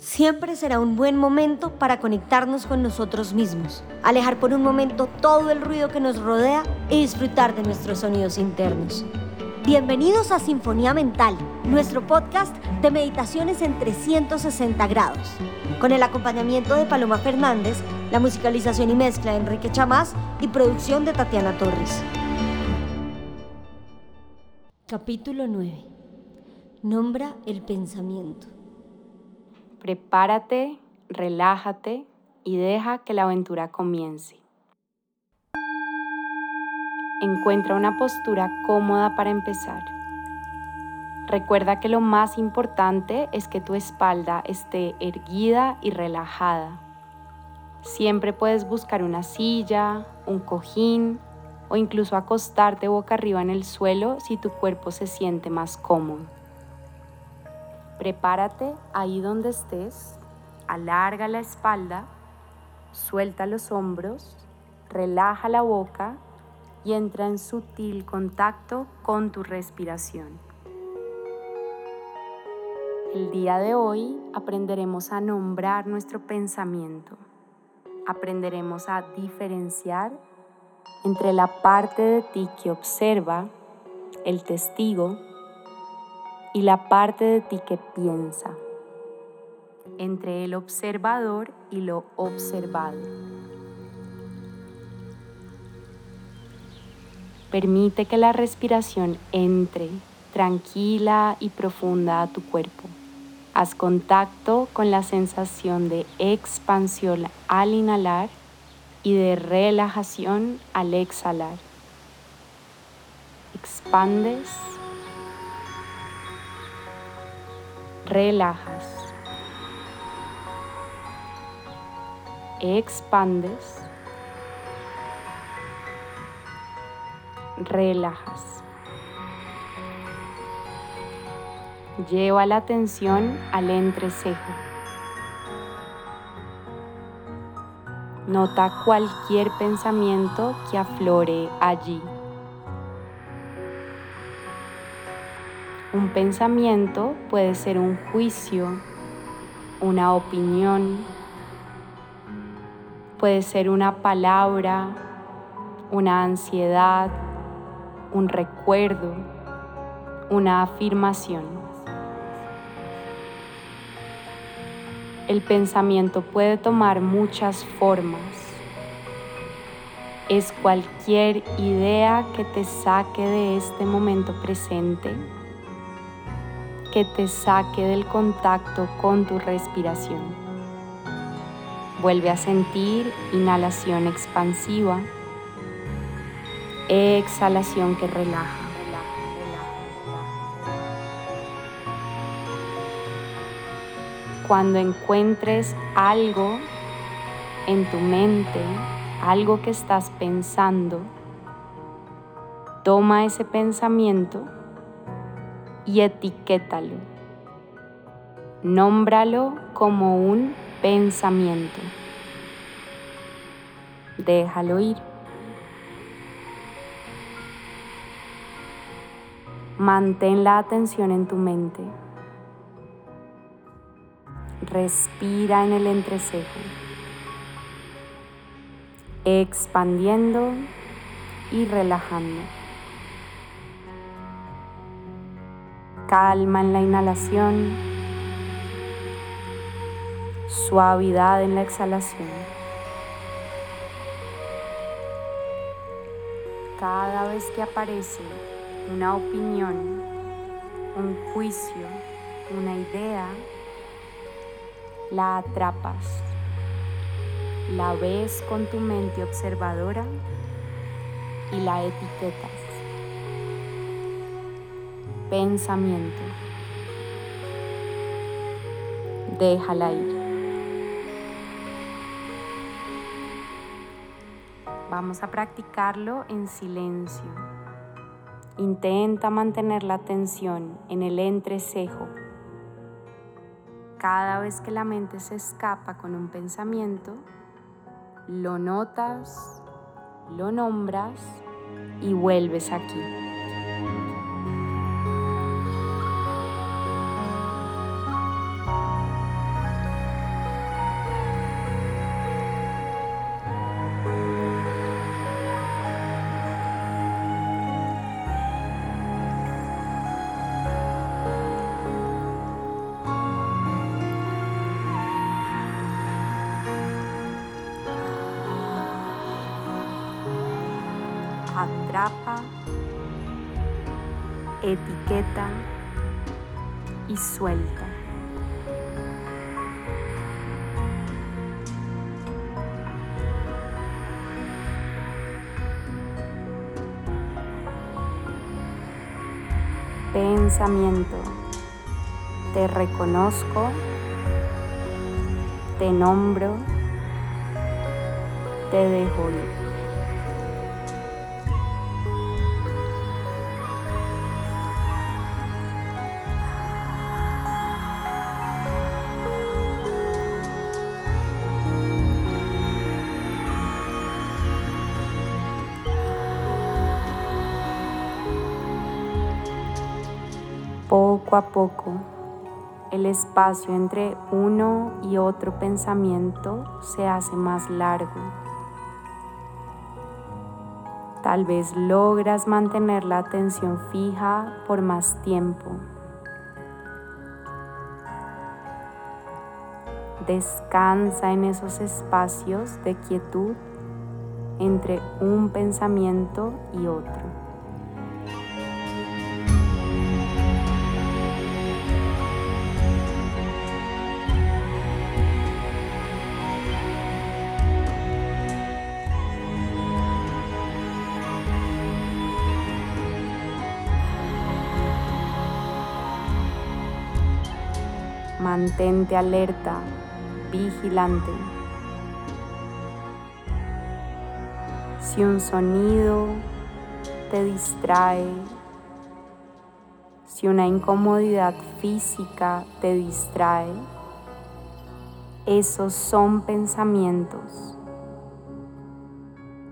siempre será un buen momento para conectarnos con nosotros mismos, alejar por un momento todo el ruido que nos rodea y disfrutar de nuestros sonidos internos. Bienvenidos a Sinfonía Mental, nuestro podcast de meditaciones en 360 grados, con el acompañamiento de Paloma Fernández, la musicalización y mezcla de Enrique Chamás y producción de Tatiana Torres. Capítulo 9. Nombra el pensamiento. Prepárate, relájate y deja que la aventura comience. Encuentra una postura cómoda para empezar. Recuerda que lo más importante es que tu espalda esté erguida y relajada. Siempre puedes buscar una silla, un cojín o incluso acostarte boca arriba en el suelo si tu cuerpo se siente más cómodo. Prepárate ahí donde estés, alarga la espalda, suelta los hombros, relaja la boca y entra en sutil contacto con tu respiración. El día de hoy aprenderemos a nombrar nuestro pensamiento. Aprenderemos a diferenciar entre la parte de ti que observa, el testigo, y la parte de ti que piensa, entre el observador y lo observado. Permite que la respiración entre tranquila y profunda a tu cuerpo. Haz contacto con la sensación de expansión al inhalar y de relajación al exhalar. Expandes relajas, expandes, relajas. Lleva la atención al entrecejo. Nota cualquier pensamiento que aflore allí. Un pensamiento puede ser un juicio, una opinión, puede ser una palabra, una ansiedad, un recuerdo, una afirmación. El pensamiento puede tomar muchas formas. Es cualquier idea que te saque de este momento presente que te saque del contacto con tu respiración. Vuelve a sentir inhalación expansiva, exhalación que relaja. Cuando encuentres algo en tu mente, algo que estás pensando, toma ese pensamiento y etiquétalo. Nómbralo como un pensamiento. Déjalo ir. Mantén la atención en tu mente. Respira en el entrecejo, expandiendo y relajando. Calma en la inhalación, suavidad en la exhalación. Cada vez que aparece una opinión, un juicio, una idea, la atrapas, la ves con tu mente observadora y la etiquetas pensamiento. Déjala ir. Vamos a practicarlo en silencio. Intenta mantener la atención en el entrecejo. Cada vez que la mente se escapa con un pensamiento, lo notas, lo nombras y vuelves aquí. Atrapa, etiqueta y suelta. Pensamiento. Te reconozco, te nombro, te dejo ir. Poco a poco, el espacio entre uno y otro pensamiento se hace más largo. Tal vez logras mantener la atención fija por más tiempo. Descansa en esos espacios de quietud entre un pensamiento y otro. Mantente alerta, vigilante. Si un sonido te distrae, si una incomodidad física te distrae, esos son pensamientos.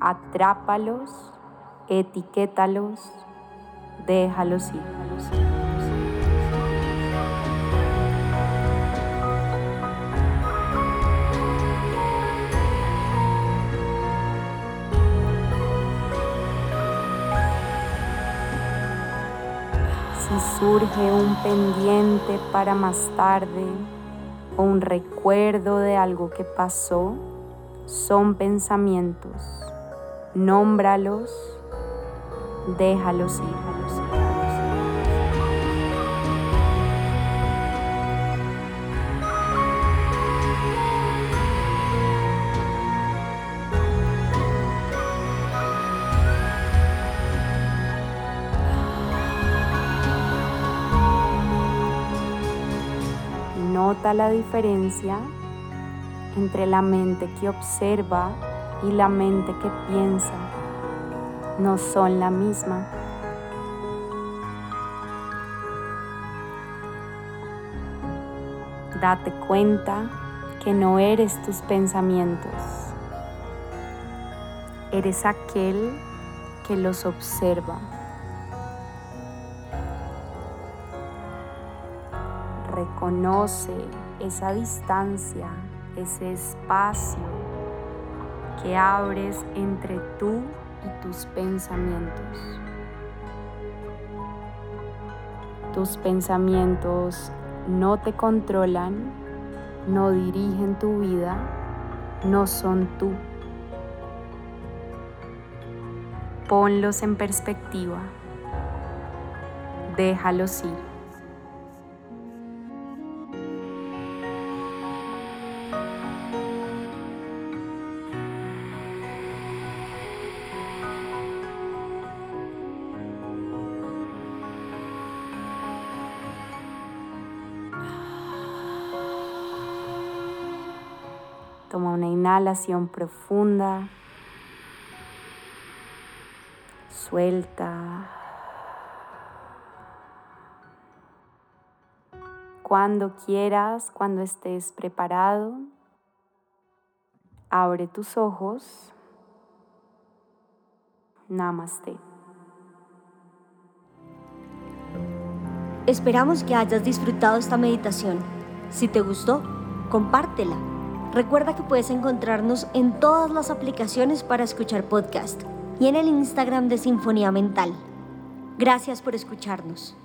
Atrápalos, etiquétalos, déjalos ir. Si surge un pendiente para más tarde o un recuerdo de algo que pasó, son pensamientos. Nómbralos, déjalos ir. La diferencia entre la mente que observa y la mente que piensa. No son la misma. Date cuenta que no eres tus pensamientos. Eres aquel que los observa. Reconoce esa distancia, ese espacio que abres entre tú y tus pensamientos. Tus pensamientos no te controlan, no dirigen tu vida, no son tú. Ponlos en perspectiva, déjalos ir. Toma una inhalación profunda. Suelta. Cuando quieras, cuando estés preparado, abre tus ojos. Namaste. Esperamos que hayas disfrutado esta meditación. Si te gustó, compártela Recuerda que puedes encontrarnos en todas las aplicaciones para escuchar podcast y en el Instagram de Sinfonía Mental. Gracias por escucharnos.